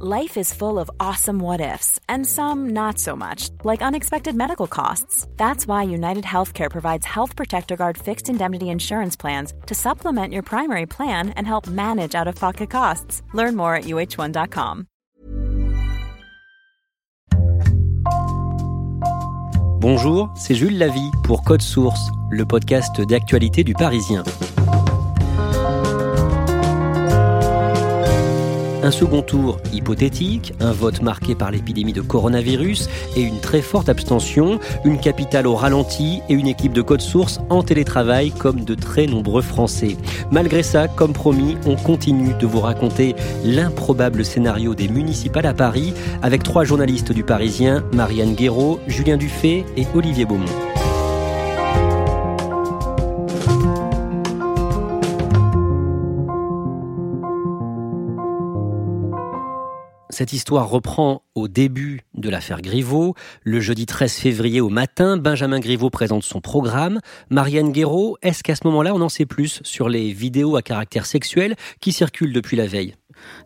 Life is full of awesome what ifs, and some not so much, like unexpected medical costs. That's why United Healthcare provides Health Protector Guard fixed indemnity insurance plans to supplement your primary plan and help manage out of pocket costs. Learn more at uh1.com. Bonjour, c'est Jules Lavie pour Code Source, le podcast d'actualité du Parisien. Un second tour hypothétique, un vote marqué par l'épidémie de coronavirus et une très forte abstention, une capitale au ralenti et une équipe de code source en télétravail comme de très nombreux Français. Malgré ça, comme promis, on continue de vous raconter l'improbable scénario des municipales à Paris avec trois journalistes du Parisien, Marianne Guéraud, Julien Dufay et Olivier Beaumont. Cette histoire reprend au début de l'affaire Griveaux. Le jeudi 13 février au matin, Benjamin Griveaux présente son programme. Marianne Guéraud, est-ce qu'à ce, moment-là, on en sait plus sur les vidéos à caractère sexuel qui circulent depuis la veille?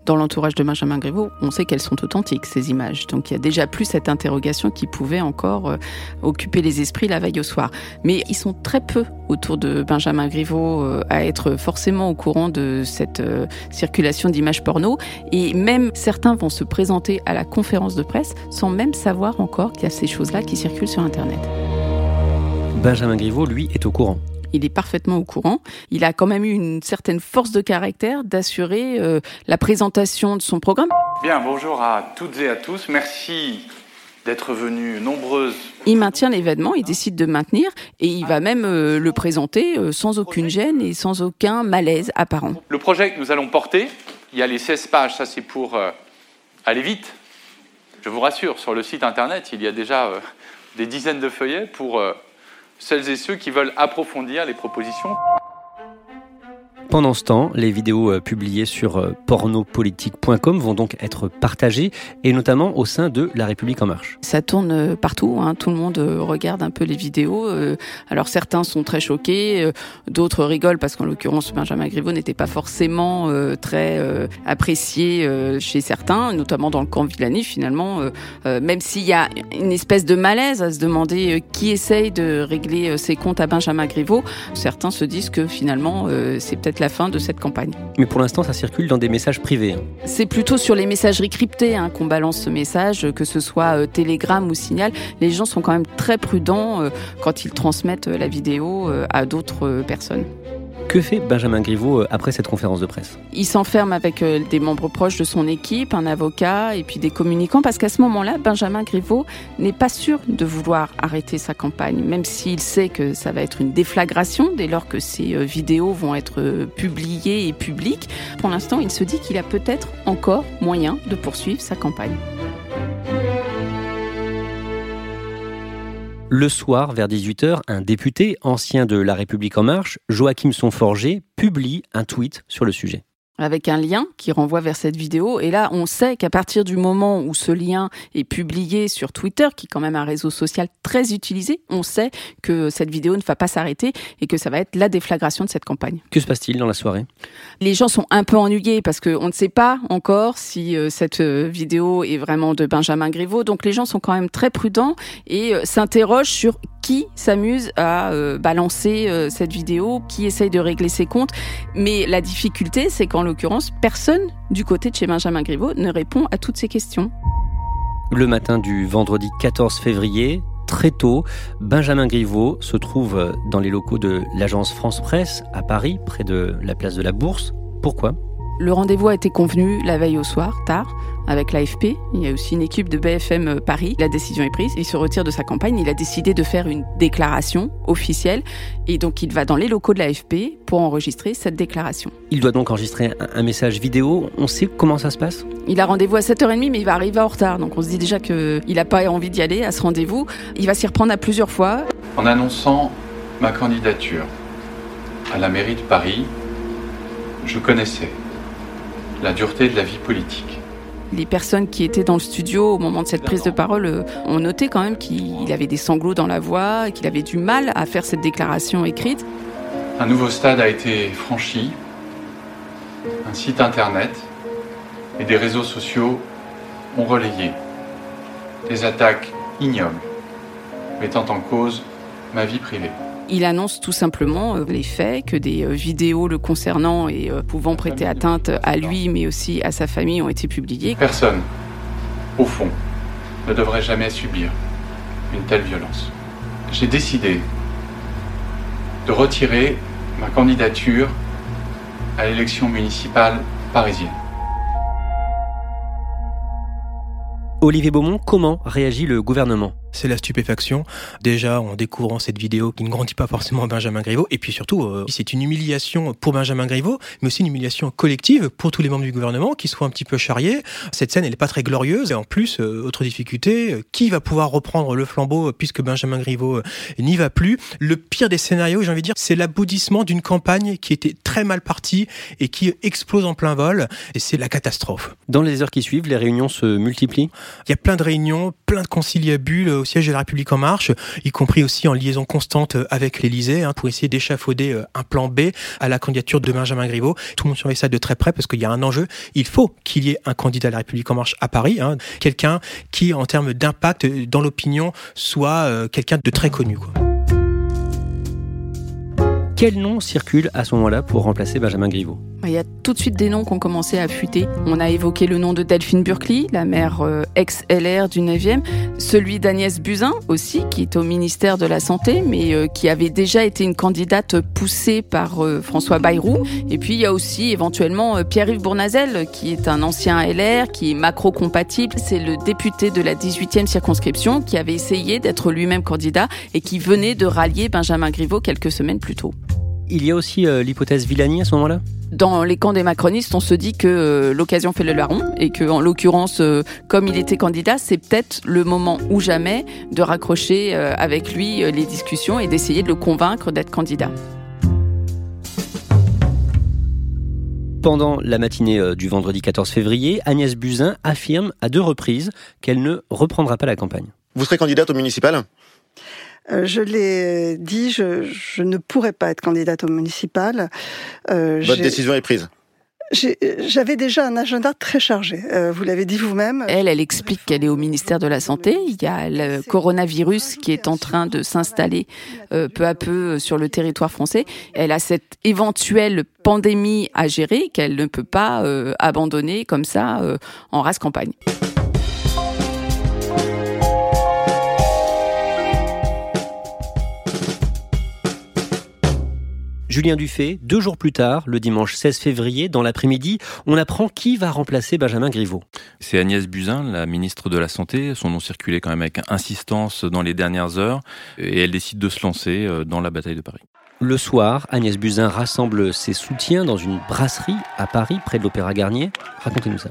Dans l'entourage de Benjamin Griveaux, on sait qu'elles sont authentiques, ces images. Donc il y a déjà plus cette interrogation qui pouvait encore euh, occuper les esprits la veille au soir. Mais ils sont très peu autour de Benjamin Griveaux euh, à être forcément au courant de cette euh, circulation d'images porno. Et même certains vont se présenter à la conférence de presse sans même savoir encore qu'il y a ces choses-là qui circulent sur Internet. Benjamin Griveaux, lui, est au courant il est parfaitement au courant. Il a quand même eu une certaine force de caractère d'assurer euh, la présentation de son programme. Bien, bonjour à toutes et à tous. Merci d'être venus nombreuses. Il maintient l'événement, il décide de maintenir et il va même euh, le présenter euh, sans aucune gêne et sans aucun malaise apparent. Le projet que nous allons porter, il y a les 16 pages, ça c'est pour aller vite. Je vous rassure, sur le site internet, il y a déjà des dizaines de feuillets pour celles et ceux qui veulent approfondir les propositions. Pendant ce temps, les vidéos euh, publiées sur euh, pornopolitique.com vont donc être partagées, et notamment au sein de La République en marche. Ça tourne euh, partout, hein. tout le monde regarde un peu les vidéos. Alors certains sont très choqués, d'autres rigolent parce qu'en l'occurrence Benjamin Griveaux n'était pas forcément très apprécié chez certains, notamment dans le camp Villani finalement. Même s'il y a une espèce de malaise à se demander qui essaye de régler ses comptes à Benjamin Griveaux, certains se disent que finalement c'est peut-être la fin de cette campagne. Mais pour l'instant, ça circule dans des messages privés. Hein. C'est plutôt sur les messageries cryptées hein, qu'on balance ce message, que ce soit euh, Telegram ou Signal. Les gens sont quand même très prudents euh, quand ils transmettent euh, la vidéo à d'autres personnes. Que fait Benjamin Griveaux euh, après cette conférence de presse? Il s'enferme avec euh, des membres proches de son équipe, un avocat et puis des communicants, parce qu'à ce moment-là, Benjamin Griveaux n'est pas sûr de vouloir arrêter sa campagne, même s'il sait que ça va être une déflagration dès lors que ces euh, vidéos vont être publiées et publiques. Pour l'instant, il se dit qu'il a peut-être encore moyen de poursuivre sa campagne. Le soir, vers 18h, un député, ancien de La République en marche, Joachim Sonforger, publie un tweet sur le sujet avec un lien qui renvoie vers cette vidéo. Et là, on sait qu'à partir du moment où ce lien est publié sur Twitter, qui est quand même un réseau social très utilisé, on sait que cette vidéo ne va pas s'arrêter et que ça va être la déflagration de cette campagne. Que se passe-t-il dans la soirée? Les gens sont un peu ennuyés parce qu'on ne sait pas encore si euh, cette euh, vidéo est vraiment de Benjamin Griveaux. Donc les gens sont quand même très prudents et euh, s'interrogent sur qui s'amuse à balancer cette vidéo, qui essaye de régler ses comptes. Mais la difficulté, c'est qu'en l'occurrence, personne du côté de chez Benjamin Griveaux ne répond à toutes ces questions. Le matin du vendredi 14 février, très tôt, Benjamin Griveaux se trouve dans les locaux de l'agence France Presse à Paris, près de la place de la Bourse. Pourquoi? Le rendez-vous a été convenu la veille au soir, tard, avec l'AFP. Il y a aussi une équipe de BFM Paris. La décision est prise. Il se retire de sa campagne. Il a décidé de faire une déclaration officielle. Et donc, il va dans les locaux de l'AFP pour enregistrer cette déclaration. Il doit donc enregistrer un message vidéo. On sait comment ça se passe? Il a rendez-vous à 7h30, mais il va arriver en retard. Donc, on se dit déjà qu'il n'a pas envie d'y aller à ce rendez-vous. Il va s'y reprendre à plusieurs fois. En annonçant ma candidature à la mairie de Paris, je connaissais la dureté de la vie politique. Les personnes qui étaient dans le studio au moment de cette prise de parole euh, ont noté quand même qu'il avait des sanglots dans la voix et qu'il avait du mal à faire cette déclaration écrite. Un nouveau stade a été franchi, un site internet et des réseaux sociaux ont relayé des attaques ignobles mettant en cause ma vie privée. Il annonce tout simplement euh, les faits, que des euh, vidéos le concernant et euh, pouvant prêter atteinte à lui, mais aussi à sa famille, ont été publiées. Personne, au fond, ne devrait jamais subir une telle violence. J'ai décidé de retirer ma candidature à l'élection municipale parisienne. Olivier Beaumont, comment réagit le gouvernement? C'est la stupéfaction. Déjà, en découvrant cette vidéo qui ne grandit pas forcément Benjamin Griveaux. Et puis surtout, euh, c'est une humiliation pour Benjamin Griveaux, mais aussi une humiliation collective pour tous les membres du gouvernement qui soient un petit peu charriés. Cette scène, elle n'est pas très glorieuse. Et en plus, euh, autre difficulté, euh, qui va pouvoir reprendre le flambeau puisque Benjamin Griveaux n'y va plus? Le pire des scénarios, j'ai envie de dire, c'est l'aboutissement d'une campagne qui était très mal partie et qui explose en plein vol. Et c'est la catastrophe. Dans les heures qui suivent, les réunions se multiplient? Il y a plein de réunions, plein de conciliabules siège de la République en marche, y compris aussi en liaison constante avec l'Élysée, hein, pour essayer d'échafauder euh, un plan B à la candidature de Benjamin Griveaux. Tout le monde surveille ça de très près parce qu'il y a un enjeu. Il faut qu'il y ait un candidat de la République en marche à Paris, hein, quelqu'un qui, en termes d'impact dans l'opinion, soit euh, quelqu'un de très connu. Quel nom circule à ce moment-là pour remplacer Benjamin Griveaux? Il y a tout de suite des noms qui ont commencé à fuiter. On a évoqué le nom de Delphine Burkley, la maire euh, ex-LR du 9e, celui d'Agnès Buzyn aussi, qui est au ministère de la Santé, mais euh, qui avait déjà été une candidate poussée par euh, François Bayrou. Et puis il y a aussi éventuellement Pierre-Yves Bournazel, qui est un ancien LR, qui est macro-compatible. C'est le député de la 18e circonscription qui avait essayé d'être lui-même candidat et qui venait de rallier Benjamin Griveaux quelques semaines plus tôt. Il y a aussi l'hypothèse Villani à ce moment-là? Dans les camps des macronistes, on se dit que euh, l'occasion fait le larron et que, en l'occurrence, euh, comme il était candidat, c'est peut-être le moment ou jamais de raccrocher euh, avec lui les discussions et d'essayer de le convaincre d'être candidat. Pendant la matinée du vendredi 14 février, Agnès Buzyn affirme à deux reprises qu'elle ne reprendra pas la campagne. Vous serez candidate au municipal? Je l'ai dit, je, ne pourrais pas être candidate au municipal. Euh, Votre décision est prise j'avais déjà un agenda très chargé. Euh, vous l'avez dit vous-même. Elle, elle explique qu'elle est au ministère de la Santé. Il y a le coronavirus qui est en train de s'installer peu à peu sur le territoire français. Elle a cette éventuelle pandémie à gérer qu'elle ne peut pas abandonner comme ça en race campagne. Julien Dufay, deux jours plus tard, le dimanche 16 février, dans l'après-midi, on apprend qui va remplacer Benjamin Griveaux. C'est Agnès Buzyn, la ministre de la Santé. Son nom circulait quand même avec insistance dans les dernières heures et elle décide de se lancer euh, dans la bataille de Paris. Le soir, Agnès Buzyn rassemble ses soutiens dans une brasserie à Paris, près de l'Opéra Garnier. Racontez-nous ça.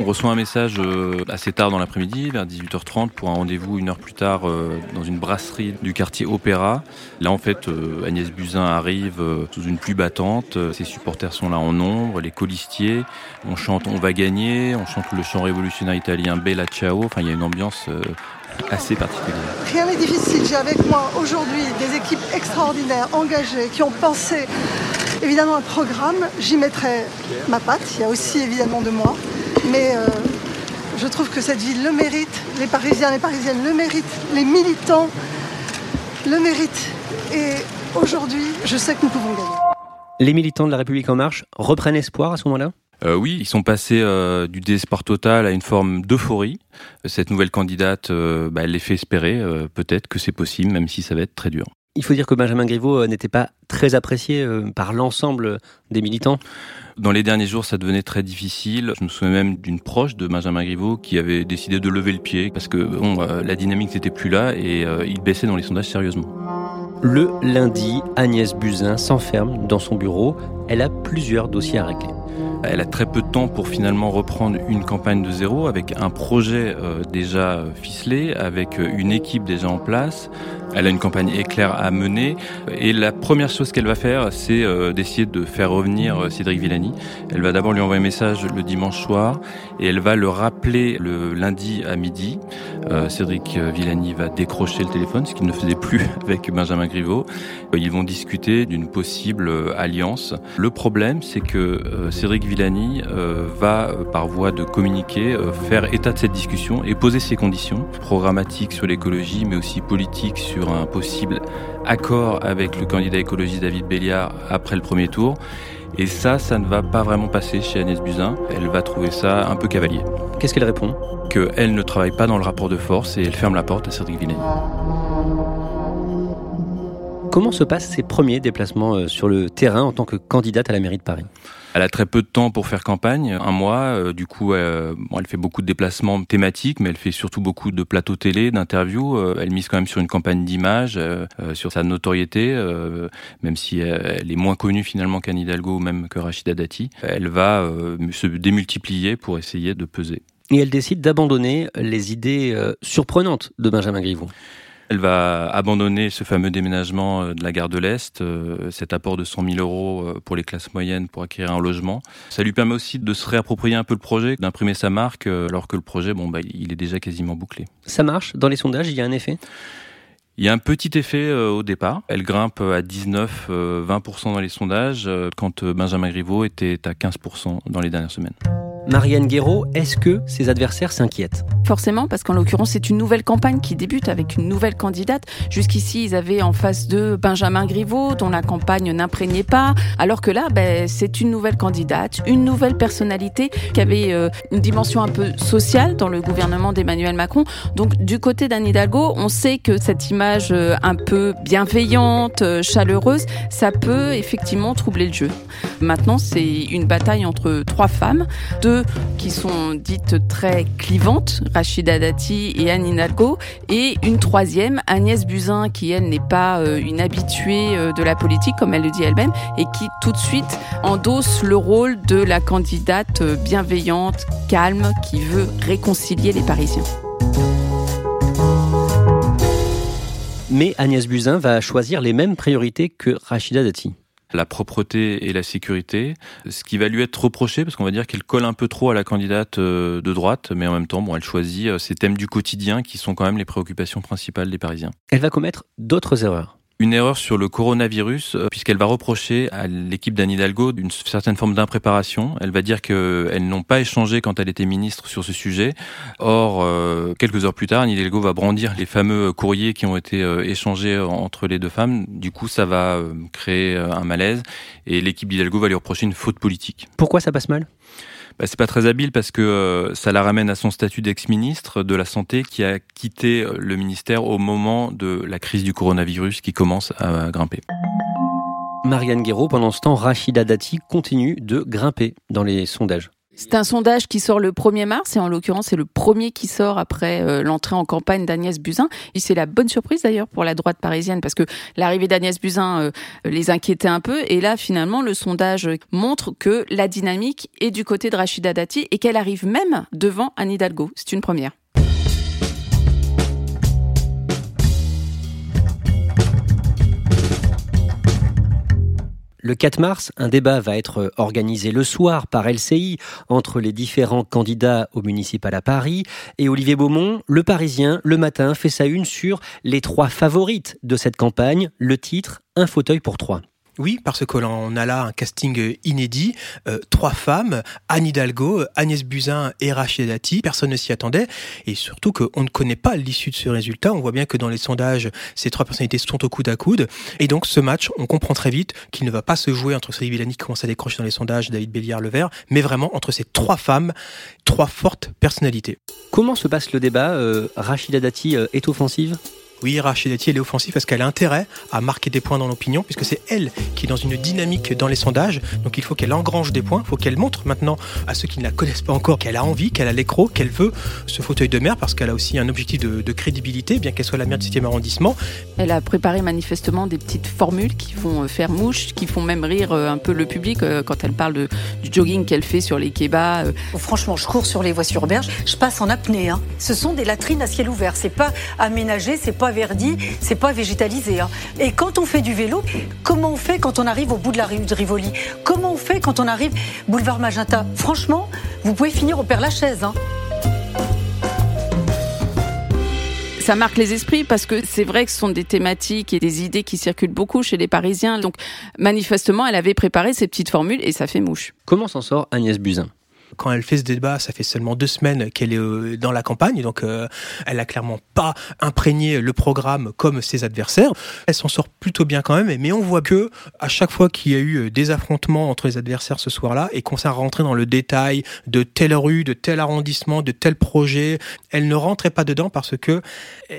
On reçoit un message euh, assez tard dans l'après-midi, vers 18h30, pour un rendez-vous une heure plus tard euh, dans une brasserie du quartier Opéra. Là, en fait, euh, Agnès Buzyn arrive sous une pluie battante. Ses supporters sont là en nombre, les colistiers. On chante On va gagner, on chante le chant révolutionnaire italien Bella Ciao. Enfin, il y a une ambiance assez particulière. Rien n'est difficile. J'ai avec moi aujourd'hui des équipes extraordinaires, engagées, qui ont pensé évidemment un programme. J'y mettrai ma patte. Il y a aussi évidemment de moi. Mais euh, je trouve que cette ville le mérite, les Parisiens, les Parisiennes le méritent, les militants le méritent. Et aujourd'hui, je sais que nous pouvons gagner. Les militants de la République en marche reprennent espoir à ce moment-là? Euh, oui, ils sont passés euh, du désespoir total à une forme d'euphorie. Cette nouvelle candidate, bah, elle les fait espérer peut-être que c'est possible, même si ça va être très dur. Il faut dire que Benjamin Griveaux n'était pas très apprécié par l'ensemble des militants. Dans les derniers jours, ça devenait très difficile. Je me souviens même d'une proche de Benjamin Griveaux qui avait décidé de lever le pied parce que bon, la dynamique n'était plus là et il baissait dans les sondages sérieusement. Le lundi, Agnès Buzyn s'enferme dans son bureau. Elle a plusieurs dossiers à régler. Elle a très peu de temps pour finalement reprendre une campagne de zéro avec un projet euh, déjà ficelé, avec euh, une équipe déjà en place. Elle a une campagne éclair à mener et la première chose qu'elle va faire, c'est euh, d'essayer de faire revenir Cédric Villani. Elle va d'abord lui envoyer un message le dimanche soir et elle va le rappeler le lundi à midi. Cédric Villani va décrocher le téléphone, ce qu'il ne faisait plus avec Benjamin Griveaux. Ils vont discuter d'une possible alliance. Le problème, c'est que Cédric Villani euh, va, euh, par voie de communiquer, euh, faire état de cette discussion et poser ses conditions programmatiques sur l'écologie, mais aussi politiques sur un possible accord avec le candidat écologiste David Béliard après le premier tour. Et ça, ça ne va pas vraiment passer chez Agnès Buzyn. Elle va trouver ça un peu cavalier. Qu'est-ce qu'elle répond? Qu'elle ne travaille pas dans le rapport de force et elle ferme la porte à Cédric Villani. Comment se passent ses premiers déplacements sur le terrain en tant que candidate à la mairie de Paris? Elle a très peu de temps pour faire campagne, un mois. Euh, du coup, euh, elle fait beaucoup de déplacements thématiques, mais elle fait surtout beaucoup de plateaux télé, d'interviews. Euh, elle mise quand même sur une campagne d'image, sur sa notoriété, même si elle est moins connue finalement qu'Anne Hidalgo ou même que Rachida Dati. Elle va se démultiplier pour essayer de peser. Et elle décide d'abandonner les idées surprenantes de Benjamin Griveaux. Elle va abandonner ce fameux déménagement euh, de la gare de l'Est, euh, cet apport de 100 000 euros euh, pour les classes moyennes pour acquérir un logement. Ça lui permet aussi de se réapproprier un peu le projet, d'imprimer sa marque, alors que le projet, bon, bah, il est déjà quasiment bouclé. Ça marche? Dans les sondages, il y a un effet? Il y a un petit effet au départ. Elle grimpe à 19-20% dans les sondages, quand Benjamin Griveaux était à 15% dans les dernières semaines. Marianne Guéraud, est-ce que ses adversaires s'inquiètent? Forcément, parce qu'en l'occurrence, c'est une nouvelle campagne qui débute avec une nouvelle candidate. Jusqu'ici, ils avaient en face de Benjamin Griveaux, dont la campagne n'imprégnait pas, alors que là, ben, c'est une nouvelle candidate, une nouvelle personnalité qui avait euh, une dimension un peu sociale dans le gouvernement d'Emmanuel Macron. Donc, du côté d'Anne Hidalgo, on sait que cette image euh, un peu bienveillante, euh, chaleureuse, ça peut effectivement troubler le jeu. Maintenant, c'est une bataille entre trois femmes, deux qui sont dites très clivantes, Rachida Dati et Anne Hidalgo, et une troisième, Agnès Buzyn, qui elle n'est pas euh, une habituée euh, de la politique, comme elle le dit elle-même, et qui tout de suite endosse le rôle de la candidate euh, bienveillante, calme, qui veut réconcilier les Parisiens. Mais Agnès Buzyn va choisir les mêmes priorités que Rachida Dati la propreté et la sécurité, ce qui va lui être reproché parce qu'on va dire qu'elle colle un peu trop à la candidate euh, de droite, mais en même temps, elle choisit euh, ces thèmes du quotidien qui sont quand même les préoccupations principales des Parisiens. Elle va commettre d'autres erreurs une erreur sur le coronavirus, euh, puisqu'elle va reprocher à l'équipe d'Anne Hidalgo d'une certaine forme d'impréparation. Elle va dire qu'elles n'ont pas échangé quand elle était ministre sur ce sujet. Or, euh, quelques heures plus tard, Anne Hidalgo va brandir les fameux courriers qui ont été euh, échangés entre les deux femmes. Du coup, ça va créer un malaise et l'équipe d'Hidalgo va lui reprocher une faute politique. Pourquoi ça passe mal? Bah, c'est pas très habile parce que euh, ça la ramène à son statut d'ex-ministre de la Santé qui a quitté euh, le ministère au moment de la crise du coronavirus qui commence à grimper. Marianne Guéraud, pendant ce temps, Rachida Dati continue de grimper dans les sondages. C'est un sondage qui sort le 1er mars et en l'occurrence c'est le premier qui sort après euh, l'entrée en campagne d'Agnès Buzyn. Et c'est la bonne surprise d'ailleurs pour la droite parisienne parce que l'arrivée d'Agnès Buzyn euh, les inquiétait un peu et là finalement le sondage montre que la dynamique est du côté de Rachida Dati et qu'elle arrive même devant Anne Hidalgo. C'est une première. Le 4 mars, un débat va être organisé le soir par LCI entre les différents candidats au municipal à Paris. Et Olivier Beaumont, le Parisien, le matin, fait sa une sur les trois favorites de cette campagne. Le titre, Un fauteuil pour trois. Oui, parce qu'on a là un casting inédit, euh, trois femmes, Anne Hidalgo, Agnès Buzyn et Rachida Dati, personne ne s'y attendait, et surtout qu'on ne connaît pas l'issue de ce résultat, on voit bien que dans les sondages, ces trois personnalités sont au coude à coude, et donc ce match, on comprend très vite qu'il ne va pas se jouer entre Céline Villani qui commence à décrocher dans les sondages, David Béliard, Le Vert, mais vraiment entre ces trois femmes, trois fortes personnalités. Comment se passe le débat euh, Rachida Dati euh, est offensive? Oui, Rachida Dati, elle est offensive parce qu'elle a intérêt à marquer des points dans l'opinion, puisque c'est elle qui est dans une dynamique dans les sondages. Donc il faut qu'elle engrange des points, il faut qu'elle montre maintenant à ceux qui ne la connaissent pas encore qu'elle a envie, qu'elle a l'écro, qu'elle veut ce fauteuil de maire, parce qu'elle a aussi un objectif de, crédibilité, bien qu'elle soit la maire du 7e arrondissement. Elle a préparé manifestement des petites formules qui font euh, faire mouche, qui font même rire euh, un peu le public euh, quand elle parle du jogging qu'elle fait sur les kebabs. Franchement, je cours sur les voies sur berge, je passe en apnée. Hein. Ce sont des latrines à ciel ouvert, c'est pas aménagé, c'est pas verdi, c'est pas végétalisé. Hein. Et quand on fait du vélo, comment on fait quand on arrive au bout de la rue de Rivoli? Comment on fait quand on arrive boulevard Magenta? Franchement, vous pouvez finir au Père Lachaise. Hein. ça marque les esprits parce que c'est vrai que ce sont des thématiques et des idées qui circulent beaucoup chez les Parisiens. Donc manifestement, elle avait préparé ces petites formules et ça fait mouche. Comment s'en sort Agnès Buzyn? Quand elle fait ce débat, ça fait seulement deux semaines qu'elle est euh, dans la campagne, donc euh, elle a clairement pas imprégné le programme comme ses adversaires. Elle s'en sort plutôt bien quand même, mais on voit que à chaque fois qu'il y a eu euh, des affrontements entre les adversaires ce soir-là et qu'on s'est rentré dans le détail de telle rue, de tel arrondissement, de tel projet, elle ne rentrait pas dedans parce que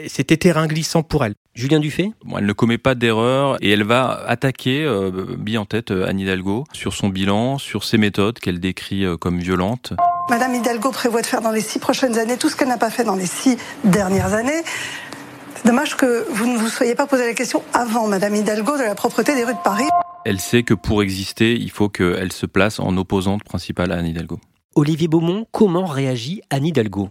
c'était terrain glissant pour elle. Julien Dufay Elle ne commet pas d'erreur et elle va attaquer, euh, bien en tête, Anne Hidalgo sur son bilan, sur ses méthodes qu'elle décrit comme violentes. Madame Hidalgo prévoit de faire dans les six prochaines années tout ce qu'elle n'a pas fait dans les six dernières années. C'est dommage que vous ne vous soyez pas posé la question avant, Madame Hidalgo, de la propreté des rues de Paris. Elle sait que pour exister, il faut qu'elle se place en opposante principale à Anne Hidalgo. Olivier Beaumont, comment réagit Anne Hidalgo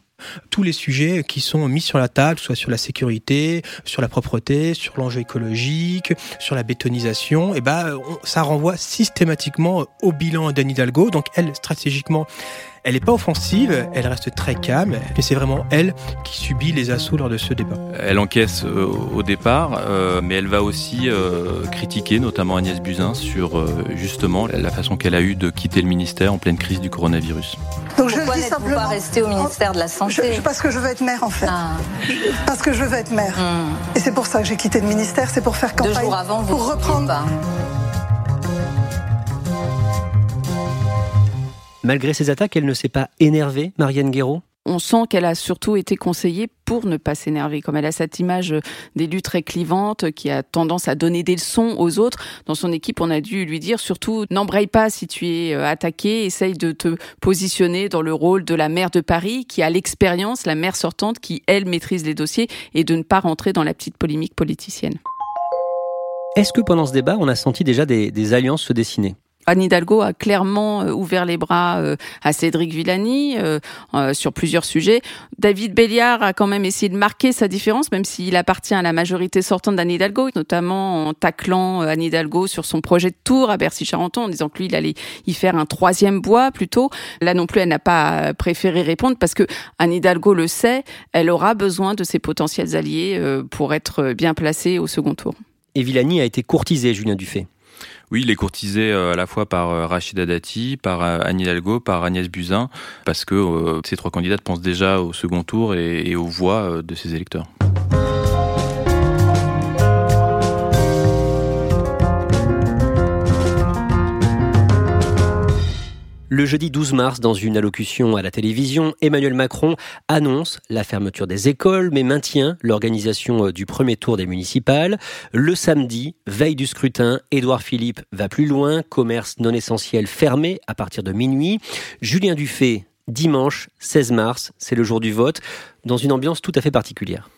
tous les sujets qui sont mis sur la table, soit sur la sécurité, sur la propreté, sur l'enjeu écologique, sur la bétonisation, et eh ben ça renvoie systématiquement au bilan d'Anne Hidalgo. Donc elle, stratégiquement, elle n'est pas offensive, elle reste très calme, mais c'est vraiment elle qui subit les assauts lors de ce débat. Elle encaisse euh, au départ, euh, mais elle va aussi euh, critiquer notamment Agnès Buzyn sur justement la façon qu'elle a eue de quitter le ministère en pleine crise du coronavirus. Donc simplement pas rester au ministère de la santé Parce que je veux être maire en fait. Ah. Parce que je veux être maire. Hmm. Et c'est pour ça que j'ai quitté le ministère, c'est pour faire campagne. Deux jours avant, vous pour reprendre. Malgré ces attaques, elle ne s'est pas énervée, Marianne Guéraud? On sent qu'elle a surtout été conseillée pour ne pas s'énerver. Comme elle a cette image d'élue très clivante qui a tendance à donner des leçons aux autres. Dans son équipe, on a dû lui dire surtout n'embraye pas si tu es euh, attaqué, essaye de te positionner dans le rôle de la maire de Paris qui a l'expérience, la maire sortante qui, elle, maîtrise les dossiers et de ne pas rentrer dans la petite polémique politicienne. Est-ce que pendant ce débat, on a senti déjà des alliances se dessiner? Anne Hidalgo a clairement euh, ouvert les bras euh, à Cédric Villani euh, sur plusieurs sujets. David Béliard a quand même essayé de marquer sa différence, même s'il appartient à la majorité sortante d'Anne Hidalgo, notamment en taclant Anne Hidalgo sur son projet de tour à Bercy-Charenton, en disant que lui, il allait y faire un troisième bois plutôt. Là non plus, elle n'a pas préféré répondre parce que Anne Hidalgo le sait, elle aura besoin de ses potentiels alliés pour être bien placée au second tour. Et Villani a été courtisé, Julien Dufay. Oui, il est courtisé euh, à la fois par euh, Rachida Dati, par euh, Anne Hidalgo, par Agnès Buzyn, parce que ces trois candidates pensent déjà au second tour et aux voix de ses électeurs. Le jeudi 12 mars, dans une allocution à la télévision, Emmanuel Macron annonce la fermeture des écoles, mais maintient l'organisation euh, du premier tour des municipales. Le samedi, veille du scrutin, Édouard Philippe va plus loin, commerce non essentiel fermé à partir de minuit. Julien Dufay, dimanche 16 mars, c'est le jour du vote, dans une ambiance tout à fait particulière.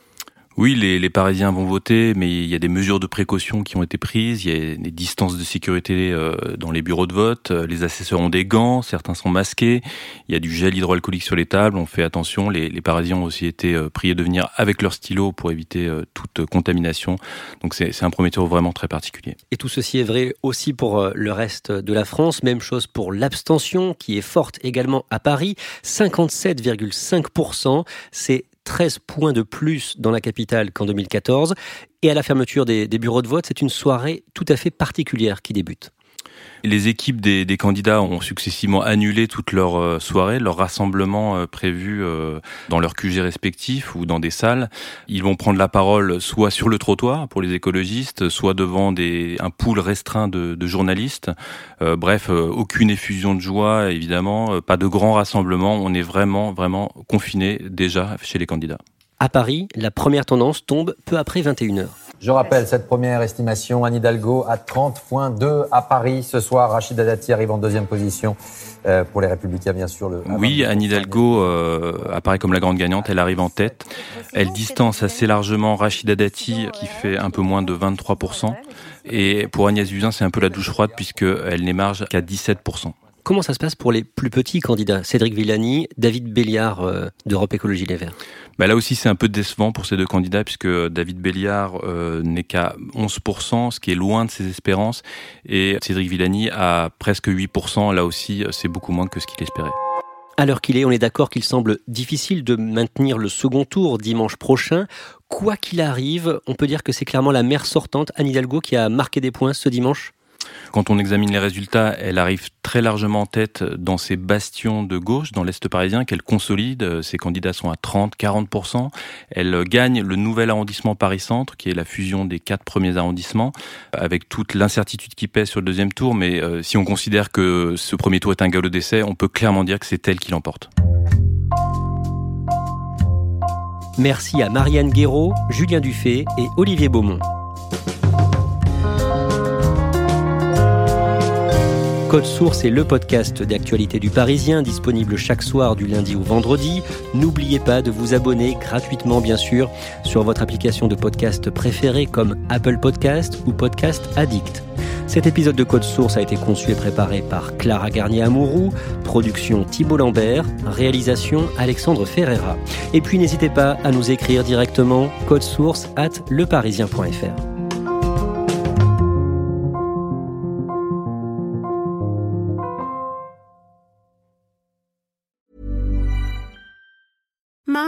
Oui, les, les, Parisiens vont voter, mais il y a des mesures de précaution qui ont été prises. Il y a des distances de sécurité euh, dans les bureaux de vote. Les assesseurs ont des gants, certains sont masqués. Il y a du gel hydroalcoolique sur les tables. On fait attention. Les, les Parisiens ont aussi été euh, priés de venir avec leur stylo pour éviter euh, toute contamination. Donc c'est un premier tour vraiment très particulier. Et tout ceci est vrai aussi pour le reste de la France. Même chose pour l'abstention qui est forte également à Paris. 57,5%. C'est 13 points de plus dans la capitale qu'en 2014. Et à la fermeture des, des bureaux de vote, c'est une soirée tout à fait particulière qui débute. Les équipes des, candidats ont successivement annulé toutes leurs euh, soirées, leurs rassemblements euh, prévus euh, dans leurs QG respectifs ou dans des salles. Ils vont prendre la parole soit sur le trottoir pour les écologistes, soit devant un pool restreint de, journalistes. bref, aucune effusion de joie, évidemment, pas de grands rassemblements. On est vraiment, vraiment confiné déjà chez les candidats. À Paris, la première tendance tombe peu après 21h. Je rappelle cette première estimation, Anne Hidalgo à 30.2 à Paris ce soir. Rachida Dati arrive en deuxième position euh, pour les Républicains, bien sûr. Le, oui, Anne Hidalgo euh, apparaît comme la grande gagnante. Elle arrive en tête. Elle distance assez largement Rachida Dati, qui fait un peu moins de 23%. Et pour Agnès Buzyn, c'est un peu la douche froide puisqu'elle n'émarge qu'à 17%. Comment ça se passe pour les plus petits candidats? Cédric Villani, David Béliard euh, d'Europe Écologie Les Verts. Bah là aussi, c'est un peu décevant pour ces deux candidats puisque David Béliard euh, n'est qu'à 11%, ce qui est loin de ses espérances, et Cédric Villani a presque 8%. Là aussi, c'est beaucoup moins que ce qu'il espérait. À l'heure qu'il est, on est d'accord qu'il semble difficile de maintenir le second tour dimanche prochain. Quoi qu'il arrive, on peut dire que c'est clairement la maire sortante, Anne Hidalgo, qui a marqué des points ce dimanche? Quand on examine les résultats, elle arrive très largement en tête dans ces bastions de gauche, dans l'Est parisien, qu'elle consolide. Ses candidats sont à 30, 40%. Elle gagne le nouvel arrondissement Paris-Centre, qui est la fusion des quatre premiers arrondissements, avec toute l'incertitude qui pèse sur le deuxième tour. Mais euh, si on considère que ce premier tour est un galop d'essai, on peut clairement dire que c'est elle qui l'emporte. Merci à Marianne Guéraud, Julien Dufay et Olivier Beaumont. Code Source est le podcast d'actualité du Parisien, disponible chaque soir du lundi au vendredi. N'oubliez pas de vous abonner gratuitement, bien sûr, sur votre application de podcast préférée comme Apple Podcast ou Podcast Addict. Cet épisode de Code Source a été conçu et préparé par Clara Garnier-Amouroux, production Thibault Lambert, réalisation Alexandre Ferreira. Et puis n'hésitez pas à nous écrire directement source at leparisien.fr.